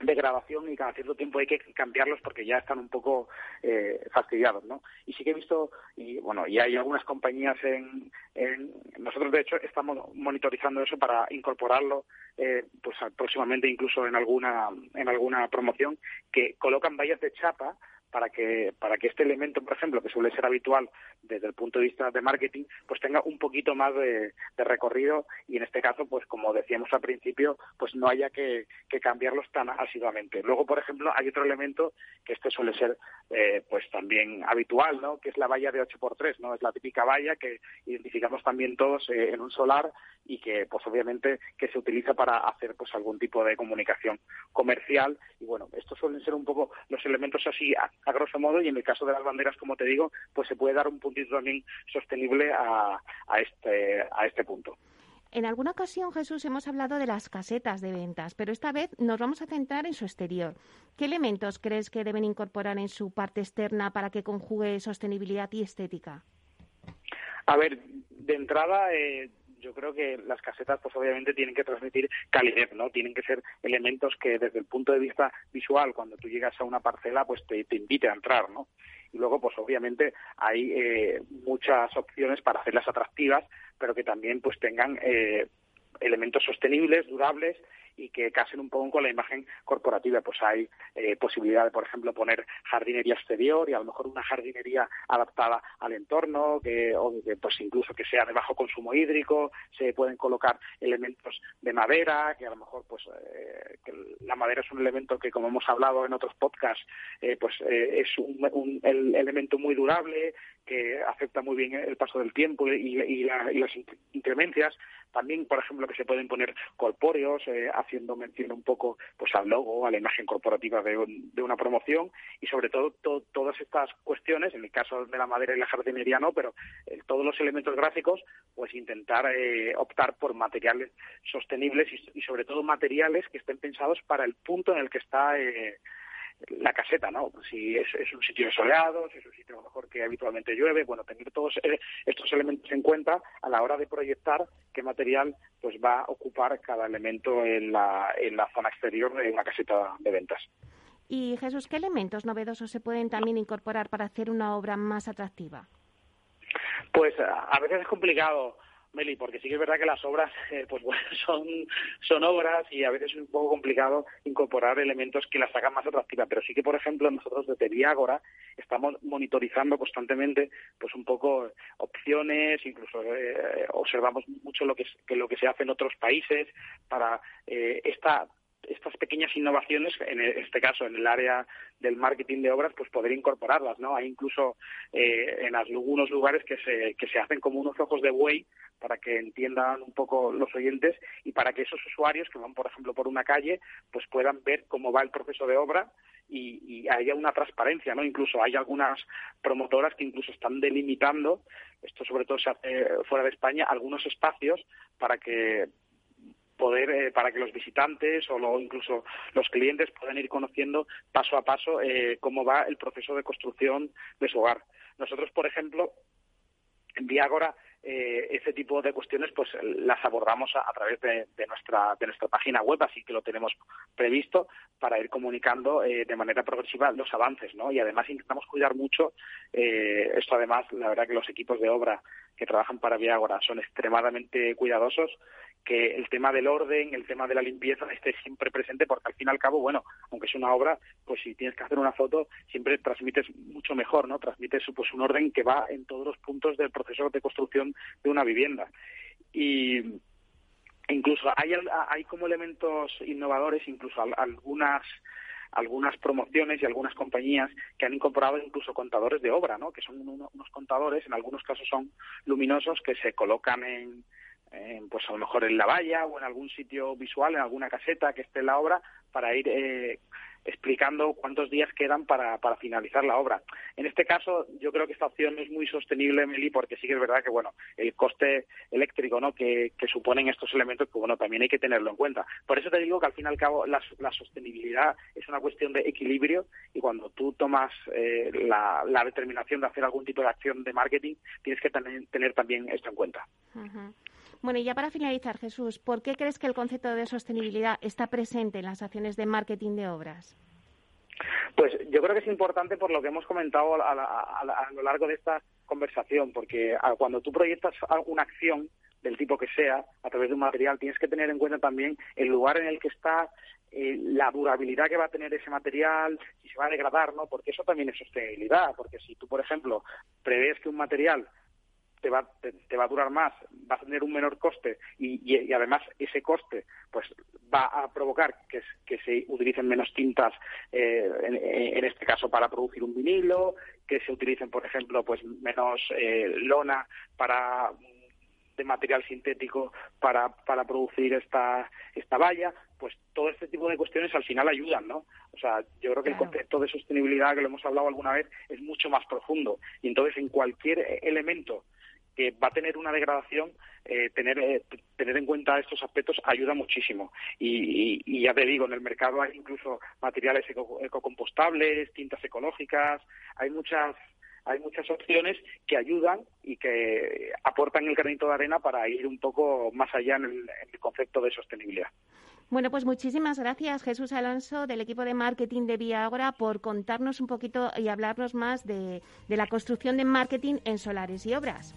de grabación y cada cierto tiempo hay que cambiarlos porque ya están un poco eh, fastidiados, ¿no? Y sí que he visto, y bueno, y hay algunas compañías en, en nosotros de hecho estamos monitorizando eso para incorporarlo eh, pues próximamente incluso en alguna en alguna promoción que colocan vallas de chapa para que, para que este elemento, por ejemplo, que suele ser habitual desde el punto de vista de marketing, pues tenga un poquito más de, recorrido y en este caso, pues como decíamos al principio, pues no haya que, cambiarlos tan asiduamente. Luego, por ejemplo, hay otro elemento que este suele ser eh, pues también habitual, ¿no? Que es la valla de 8x3, ¿no? Es la típica valla que identificamos también todos eh, en un solar y que pues obviamente que se utiliza para hacer pues algún tipo de comunicación comercial y bueno estos suelen ser un poco los elementos así a, grosso modo y en el caso de las banderas como te digo pues se puede dar un puntito también sostenible a, a este a este punto en alguna ocasión, Jesús, hemos hablado de las casetas de ventas, pero esta vez nos vamos a centrar en su exterior. ¿Qué elementos crees que deben incorporar en su parte externa para que conjugue sostenibilidad y estética? A ver, de entrada, eh, yo creo que las casetas pues obviamente tienen que transmitir calidez, ¿no? Tienen que ser elementos que desde el punto de vista visual, cuando tú llegas a una parcela, pues te, te invite a entrar, ¿no? Y luego, pues obviamente hay eh, muchas opciones para hacerlas atractivas, pero que también pues tengan eh, elementos sostenibles, durables y que casen un poco con la imagen corporativa. Pues hay eh, posibilidad de, por ejemplo, poner jardinería exterior y a lo mejor una jardinería adaptada al entorno, que, o que, pues incluso que sea de bajo consumo hídrico, se pueden colocar elementos de madera, que a lo mejor pues eh, que la madera es un elemento que, como hemos hablado en otros podcasts, eh, pues es un, elemento muy durable, que afecta muy bien el paso del tiempo y, y las incremencias. También, por ejemplo, que se pueden poner colpóreos, haciendo mención un poco pues al logo, a la imagen corporativa de, una promoción y sobre todo todas estas cuestiones, en el caso de la madera y la jardinería no, pero eh, todos los elementos gráficos, pues intentar eh, optar por materiales sostenibles y, sobre todo materiales que estén pensados para el punto en el que está eh, la caseta, ¿no? Si es, un sitio soleado, si es un sitio a lo mejor que habitualmente llueve, bueno, tener todos eh, estos elementos en cuenta a la hora de proyectar qué material pues va a ocupar cada elemento en la, en la zona exterior de una caseta de ventas. Y Jesús, ¿qué elementos novedosos se pueden también incorporar para hacer una obra más atractiva? Pues a veces es complicado Meli, porque sí que es verdad que las obras, eh, pues bueno, son, son obras y a veces es un poco complicado incorporar elementos que las hagan más atractivas, pero sí que, por ejemplo, nosotros desde Viagora estamos monitorizando constantemente, pues un poco opciones, incluso eh, observamos mucho lo que, lo que se hace en otros países para eh, esta estas pequeñas innovaciones, en este caso en el área del marketing de obras, pues poder incorporarlas, ¿no? Hay incluso eh, en algunos lugares que se, que se hacen como unos ojos de buey para que entiendan un poco los oyentes y para que esos usuarios que van, por ejemplo, por una calle, pues puedan ver cómo va el proceso de obra y, y haya una transparencia, ¿no? Incluso hay algunas promotoras que incluso están delimitando, esto sobre todo fuera de España, algunos espacios para que poder eh, para que los visitantes o incluso los clientes puedan ir conociendo paso a paso eh, cómo va el proceso de construcción de su hogar. Nosotros, por ejemplo, en Viagora eh, ese tipo de cuestiones pues las abordamos a, través de, nuestra de nuestra página web así que lo tenemos previsto para ir comunicando eh, de manera progresiva los avances no y además intentamos cuidar mucho eh, esto además la verdad que los equipos de obra que trabajan para Viagora son extremadamente cuidadosos que el tema del orden, el tema de la limpieza esté siempre presente, porque al fin y al cabo, bueno, aunque es una obra, pues si tienes que hacer una foto, siempre transmites mucho mejor, ¿no? Transmites pues un orden que va en todos los puntos del proceso de construcción de una vivienda. Y incluso hay, hay como elementos innovadores, incluso algunas algunas promociones y algunas compañías que han incorporado incluso contadores de obra, ¿no? Que son unos contadores, en algunos casos son luminosos, que se colocan en, pues a lo mejor en la valla o en algún sitio visual, en alguna caseta que esté en la obra, para ir eh, explicando cuántos días quedan para, para finalizar la obra. En este caso, yo creo que esta opción es muy sostenible, Meli, porque sí que es verdad que, bueno, el coste eléctrico ¿no? que, suponen estos elementos, pues bueno, también hay que tenerlo en cuenta. Por eso te digo que al fin y al cabo la, sostenibilidad es una cuestión de equilibrio y cuando tú tomas eh, la, determinación de hacer algún tipo de acción de marketing, tienes que tener, tener también esto en cuenta. Bueno, y ya para finalizar, Jesús, ¿por qué crees que el concepto de sostenibilidad está presente en las acciones de marketing de obras? Pues yo creo que es importante por lo que hemos comentado a, lo largo de esta conversación, porque cuando tú proyectas una acción del tipo que sea, a través de un material, tienes que tener en cuenta también el lugar en el que está, eh, la durabilidad que va a tener ese material, si se va a degradar, ¿no? Porque eso también es sostenibilidad, porque si tú, por ejemplo, prevés que un material te va, te, va a durar más, va a tener un menor coste y, y, además ese coste pues va a provocar que, que se utilicen menos tintas, eh, en, en, este caso para producir un vinilo, que se utilicen, por ejemplo, pues menos eh, lona para de material sintético para, para producir esta, esta valla, pues todo este tipo de cuestiones al final ayudan, ¿no? O sea, yo creo que el concepto de sostenibilidad, que lo hemos hablado alguna vez, es mucho más profundo. Y entonces, en cualquier elemento que va a tener una degradación, eh, tener, eh, tener en cuenta estos aspectos ayuda muchísimo. Y, ya te digo, en el mercado hay incluso materiales ecocompostables, tintas ecológicas, hay muchas hay muchas opciones que ayudan y que aportan el granito de arena para ir un poco más allá en el, concepto de sostenibilidad. Bueno, pues muchísimas gracias, Jesús Alonso, del equipo de marketing de Viagora, por contarnos un poquito y hablarnos más de, de la construcción de marketing en solares y obras.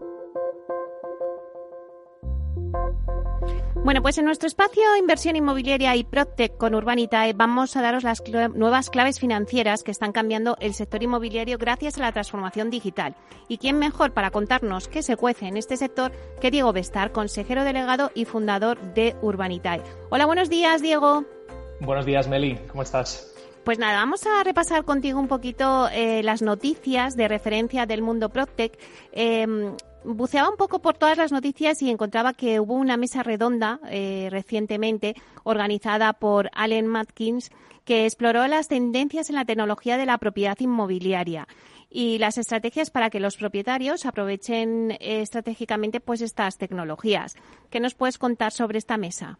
Bueno, pues en nuestro espacio Inversión Inmobiliaria y Proctec con Urbanitae vamos a daros las nuevas claves financieras que están cambiando el sector inmobiliario gracias a la transformación digital. ¿Y quién mejor para contarnos qué se cuece en este sector que Diego Bestar, consejero delegado y fundador de Urbanitae? Hola, buenos días, Diego. Buenos días, Meli. ¿Cómo estás? Pues nada, vamos a repasar contigo un poquito eh, las noticias de referencia del mundo Proctec. Em, buceaba un poco por todas las noticias y encontraba que hubo una mesa redonda eh, recientemente organizada por Allen Matkins que exploró las tendencias en la tecnología de la propiedad inmobiliaria y las estrategias para que los propietarios aprovechen eh, estratégicamente pues estas tecnologías. ¿Qué nos puedes contar sobre esta mesa?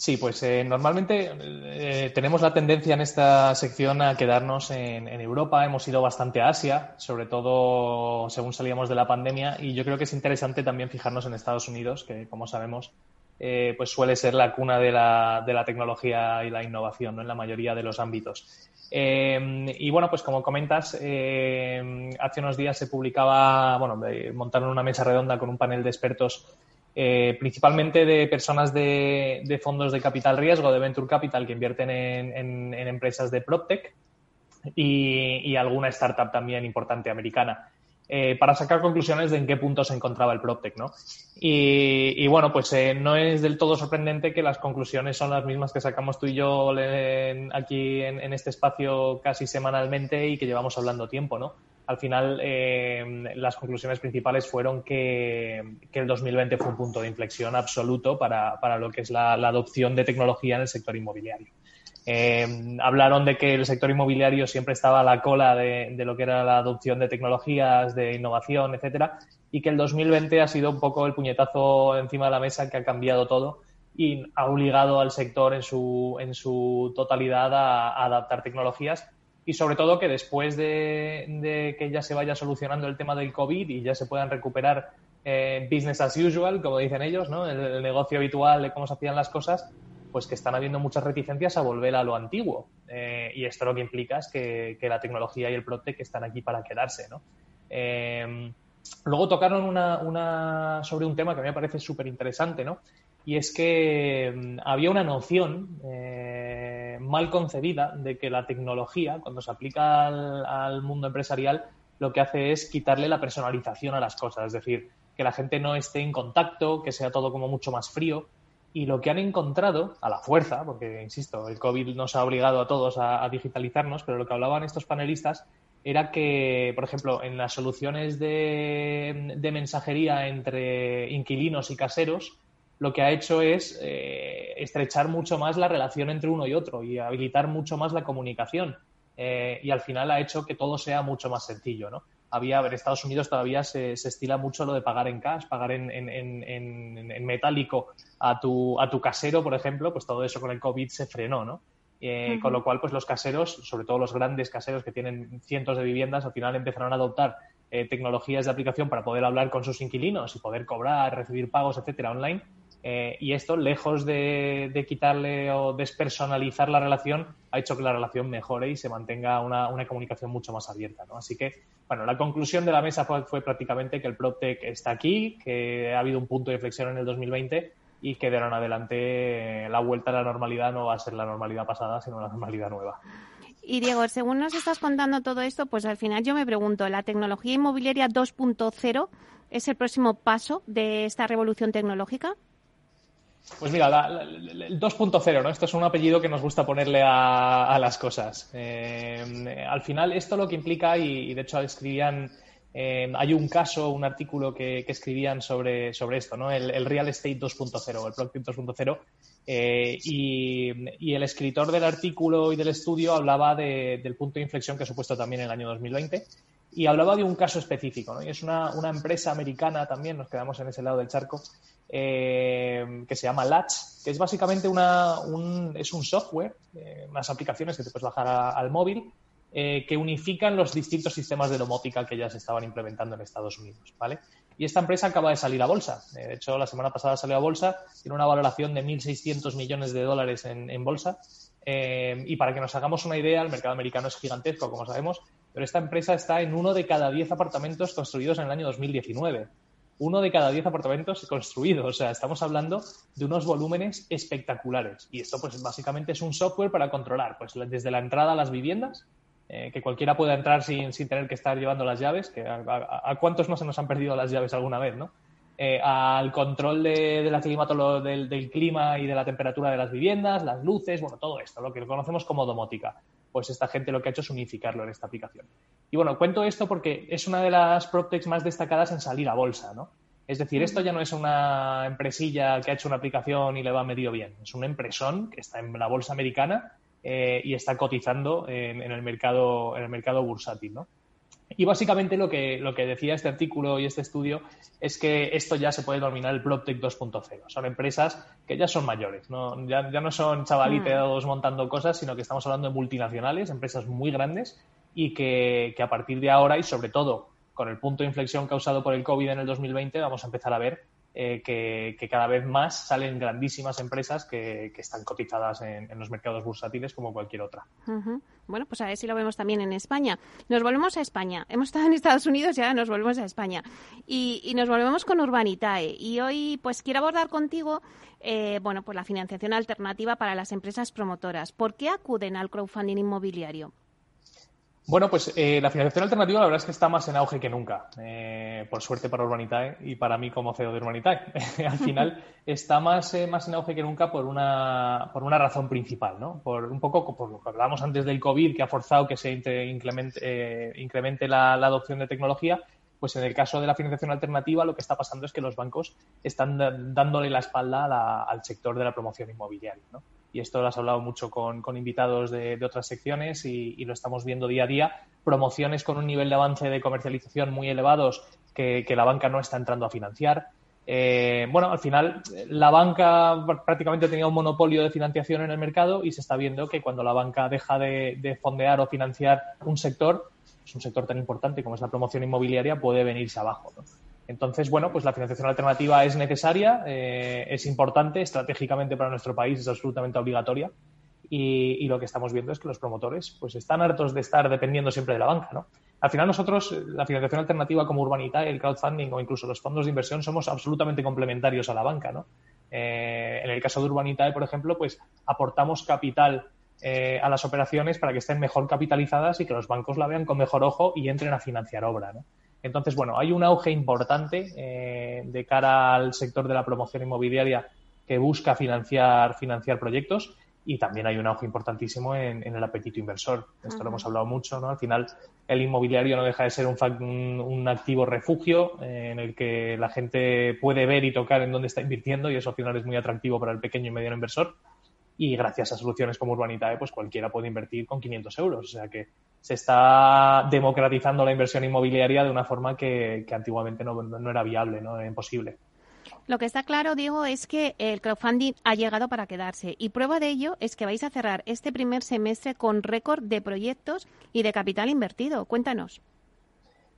Sí, pues eh, normalmente eh, tenemos la tendencia en esta sección a quedarnos en, Europa. Hemos ido bastante a Asia, sobre todo según salíamos de la pandemia, y yo creo que es interesante también fijarnos en Estados Unidos, que como sabemos, eh, pues suele ser la cuna de la, de la tecnología y la innovación ¿no? en la mayoría de los ámbitos. y bueno, pues como comentas, hace unos días se publicaba, bueno, montaron una mesa redonda con un panel de expertos eh, principalmente de personas de, fondos de capital riesgo, de venture capital, que invierten en, empresas de PropTech y, alguna startup también importante americana. Eh, para sacar conclusiones de en qué punto se encontraba el PropTech, ¿no? Y, bueno, pues eh, no es del todo sorprendente que las conclusiones son las mismas que sacamos tú y yo aquí en, en, este espacio casi semanalmente y que llevamos hablando tiempo, ¿no? Al final eh, las conclusiones principales fueron que, el 2020 fue un punto de inflexión absoluto para, lo que es la, adopción de tecnología en el sector inmobiliario. Eh, hablaron de que el sector inmobiliario siempre estaba a la cola de, lo que era la adopción de tecnologías, de innovación, etcétera, y que el 2020 ha sido un poco el puñetazo encima de la mesa que ha cambiado todo y ha obligado al sector en su, en su totalidad a adaptar tecnologías y sobre todo que después de, que ya se vaya solucionando el tema del COVID y ya se puedan recuperar eh, business as usual, como dicen ellos, ¿no? El, negocio habitual de cómo se hacían las cosas, pues que están habiendo muchas reticencias a volver a lo antiguo. Eh, y esto lo que implica es que, la tecnología y el Protec están aquí para quedarse, ¿no? Eh, luego tocaron una, una, sobre un tema que a mí me parece súper interesante, ¿no? Y es que mm, había una noción mal concebida de que la tecnología, cuando se aplica al, mundo empresarial, lo que hace es quitarle la personalización a las cosas, es decir, que la gente no esté en contacto, que sea todo como mucho más frío. Y lo que han encontrado, a la fuerza, porque, insisto, el COVID nos ha obligado a todos a, digitalizarnos, pero lo que hablaban estos panelistas era que, por ejemplo, en las soluciones de, de mensajería entre inquilinos y caseros, lo que ha hecho es eh, estrechar mucho más la relación entre uno y otro y habilitar mucho más la comunicación. Eh, y al final ha hecho que todo sea mucho más sencillo, ¿no? Había, en Estados Unidos todavía se, estila mucho lo de pagar en cash, pagar en, en, metálico a tu, a tu casero, por ejemplo, pues todo eso con el COVID se frenó, ¿no? Con lo cual, pues los caseros, sobre todo los grandes caseros que tienen cientos de viviendas, al final empezaron a adoptar tecnologías de aplicación para poder hablar con sus inquilinos y poder cobrar, recibir pagos, etcétera, online eh, y esto, lejos de, quitarle o despersonalizar la relación, ha hecho que la relación mejore y se mantenga una, comunicación mucho más abierta. ¿no? Así que, bueno, la conclusión de la mesa fue, prácticamente que el PropTech está aquí, que ha habido un punto de inflexión en el 2020 y que de ahora en adelante eh, la vuelta a la normalidad no va a ser la normalidad pasada, sino la normalidad nueva. Y Diego, según nos estás contando todo esto, pues al final yo me pregunto, ¿la tecnología inmobiliaria 2.0 es el próximo paso de esta revolución tecnológica? Pues mira, el 2.0, ¿no? Esto es un apellido que nos gusta ponerle a, las cosas. Eh, al final, esto lo que implica, y, de hecho escribían, eh, hay un caso, un artículo que, escribían sobre, sobre esto, ¿no? El, Real Estate 2.0, el Blockchain 2.0, eh, y, el escritor del artículo y del estudio hablaba del punto de inflexión que ha supuesto también el año 2020 y hablaba de un caso específico, ¿no? Y es una, una, empresa americana también, nos quedamos en ese lado del charco, eh, que se llama Latch, que es básicamente una, un, es un software, eh, unas aplicaciones que te puedes bajar al móvil, eh, que unifican los distintos sistemas de domótica que ya se estaban implementando en Estados Unidos, ¿vale? Y esta empresa acaba de salir a bolsa. De hecho, la semana pasada salió a bolsa, tiene una valoración de 1.600 millones de dólares en, bolsa. y para que nos hagamos una idea, el mercado americano es gigantesco, como sabemos, pero esta empresa está en uno de cada diez apartamentos construidos en el año 2019 uno de cada diez apartamentos construidos. O sea, estamos hablando de unos volúmenes espectaculares. Y esto, pues, básicamente es un software para controlar, pues, desde la entrada a las viviendas, eh, que cualquiera pueda entrar sin, sin, tener que estar llevando las llaves, que a, cuántos no se nos han perdido las llaves alguna vez, ¿no? Eh, al control de, la del, del, clima y de la temperatura de las viviendas, las luces, bueno, todo esto, lo que conocemos como domótica. Pues esta gente lo que ha hecho es unificarlo en esta aplicación. Y bueno, cuento esto porque es una de las PropTechs más destacadas en salir a bolsa, ¿no? Es decir, esto ya no es una empresilla que ha hecho una aplicación y le va medio bien. Es una empresón que está en la bolsa americana eh, y está cotizando en, el mercado, en el mercado bursátil, ¿no? Y básicamente lo que, lo que decía este artículo y este estudio es que esto ya se puede denominar el PropTech 2.0. Son empresas que ya son mayores, ¿no? Ya, no son chavalitos mm. montando cosas, sino que estamos hablando de multinacionales, empresas muy grandes y que, que a partir de ahora y sobre todo con el punto de inflexión causado por el COVID en el 2020 vamos a empezar a ver eh, que, cada vez más salen grandísimas empresas que, están cotizadas en, los mercados bursátiles como cualquier otra. Bueno, pues a ver si lo vemos también en España. Nos volvemos a España. Hemos estado en Estados Unidos y ahora nos volvemos a España. Y, nos volvemos con Urbanitae. Y hoy pues quiero abordar contigo eh, bueno, pues la financiación alternativa para las empresas promotoras. ¿Por qué acuden al crowdfunding inmobiliario? Bueno, pues eh, la financiación alternativa la verdad es que está más en auge que nunca, eh, por suerte para Urbanitae y para mí como CEO de Urbanitae. Al final está más, eh, más en auge que nunca por una, por una razón principal, ¿no? Por un poco por lo que hablábamos antes del COVID, que ha forzado que se incremente, incremente la, adopción de tecnología, pues en el caso de la financiación alternativa lo que está pasando es que los bancos están dándole la espalda al sector de la promoción inmobiliaria, ¿no? Y esto lo has hablado mucho con, invitados de, otras secciones y, lo estamos viendo día a día, promociones con un nivel de avance de comercialización muy elevados que, la banca no está entrando a financiar. Eh, bueno, al final la banca prácticamente tenía un monopolio de financiación en el mercado y se está viendo que cuando la banca deja de, de fondear o financiar un sector, es un sector tan importante como es la promoción inmobiliaria, puede venirse abajo. Entonces, bueno, pues la financiación alternativa es necesaria, eh, es importante, estratégicamente para nuestro país es absolutamente obligatoria y, lo que estamos viendo es que los promotores pues están hartos de estar dependiendo siempre de la banca, ¿no? Al final nosotros, la financiación alternativa como Urbanita, el crowdfunding o incluso los fondos de inversión somos absolutamente complementarios a la banca, ¿no? Eh, en el caso de Urbanitae, por ejemplo, pues aportamos capital eh, a las operaciones para que estén mejor capitalizadas y que los bancos la vean con mejor ojo y entren a financiar obra, ¿no? Entonces, bueno, hay un auge importante eh, de cara al sector de la promoción inmobiliaria que busca financiar, financiar proyectos y también hay un auge importantísimo en, el apetito inversor. Esto lo hemos hablado mucho, ¿no? Al final, el inmobiliario no deja de ser un, un, activo refugio eh, en el que la gente puede ver y tocar en dónde está invirtiendo y eso al final es muy atractivo para el pequeño y mediano inversor. Y gracias a soluciones como Urbanitae, pues cualquiera puede invertir con 500 euros. O sea que se está democratizando la inversión inmobiliaria de una forma que, antiguamente no, era viable, no era imposible. Lo que está claro, Diego, es que el crowdfunding ha llegado para quedarse y prueba de ello es que vais a cerrar este primer semestre con récord de proyectos y de capital invertido. Cuéntanos.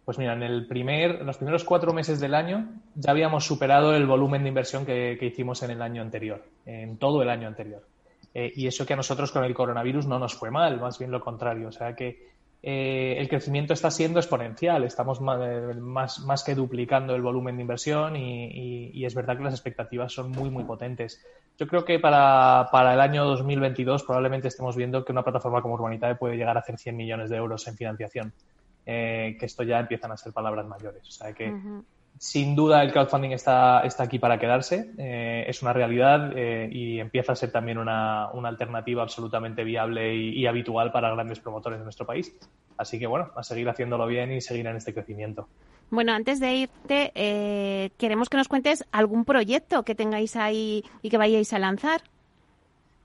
Pues mira, en el primer, los primeros cuatro meses del año ya habíamos superado el volumen de inversión que, hicimos en el año anterior, en todo el año anterior. Eh, y eso que a nosotros con el coronavirus no nos fue mal, más bien lo contrario. O sea que eh, el crecimiento está siendo exponencial. Estamos eh, más, más, que duplicando el volumen de inversión y, es verdad que las expectativas son muy, muy potentes. Yo creo que para, para, el año 2022 probablemente estemos viendo que una plataforma como Urbanitae puede llegar a hacer 100 millones de euros en financiación. Eh, que esto ya empiezan a ser palabras mayores. O sea que, sin duda, el crowdfunding está, está aquí para quedarse, eh, es una realidad eh, y empieza a ser también una, una alternativa absolutamente viable y, habitual para grandes promotores de nuestro país. Así que, bueno, a seguir haciéndolo bien y seguir en este crecimiento. Bueno, antes de irte, queremos que nos cuentes algún proyecto que tengáis ahí y que vayáis a lanzar.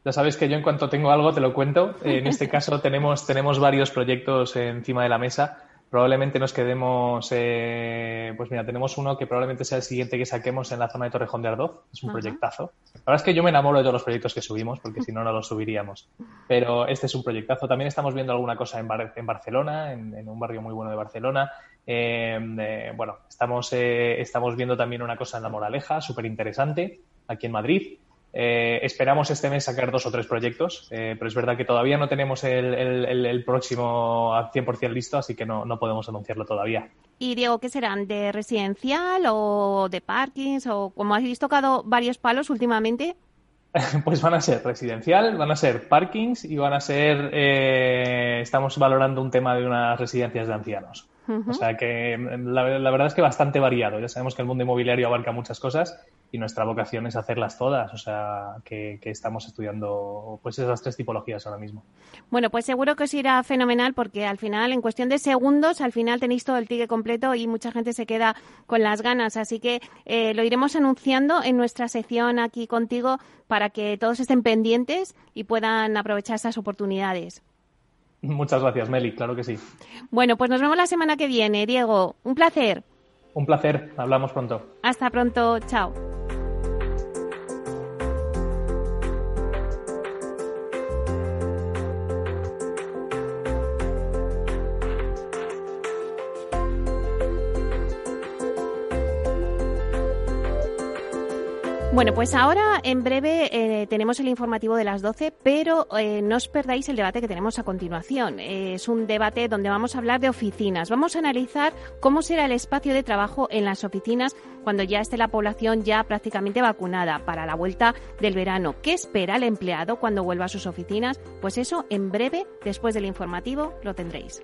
Ya sabes que yo en cuanto tengo algo te lo cuento. En este caso tenemos, tenemos varios proyectos encima de la mesa probablemente nos quedemos, eh, pues mira, tenemos uno que probablemente sea el siguiente que saquemos en la zona de Torrejón de Ardoz, es un proyectazo. La verdad es que yo me enamoro de todos los proyectos que subimos, porque si no, no los subiríamos. Pero este es un proyectazo. También estamos viendo alguna cosa en, en Barcelona, en, un barrio muy bueno de Barcelona. Eh, bueno, estamos, eh, estamos viendo también una cosa en La Moraleja, súper interesante, aquí en Madrid. Eh, esperamos este mes sacar dos o tres proyectos, eh, pero es verdad que todavía no tenemos el, próximo al 100% listo, así que no, podemos anunciarlo todavía. Y Diego, ¿qué serán? ¿De residencial o de parkings? O como habéis tocado varios palos últimamente. Pues van a ser residencial, van a ser parkings y van a ser. Eh, estamos valorando un tema de unas residencias de ancianos. O sea que la, verdad es que bastante variado. Ya sabemos que el mundo inmobiliario abarca muchas cosas y nuestra vocación es hacerlas todas. O sea que, estamos estudiando pues esas tres tipologías ahora mismo. Bueno, pues seguro que os irá fenomenal porque al final, en cuestión de segundos, al final tenéis todo el ticket completo y mucha gente se queda con las ganas. Así que eh, lo iremos anunciando en nuestra sección aquí contigo para que todos estén pendientes y puedan aprovechar esas oportunidades. Muchas gracias, Meli, claro que sí. Bueno, pues nos vemos la semana que viene, Diego. Un placer. Un placer, hablamos pronto. Hasta pronto, chao. Bueno, pues ahora en breve eh, tenemos el informativo de las 12, pero eh, no os perdáis el debate que tenemos a continuación. es un debate donde vamos a hablar de oficinas. Vamos a analizar cómo será el espacio de trabajo en las oficinas cuando ya esté la población ya prácticamente vacunada para la vuelta del verano. ¿Qué espera el empleado cuando vuelva a sus oficinas? Pues eso en breve, después del informativo, lo tendréis.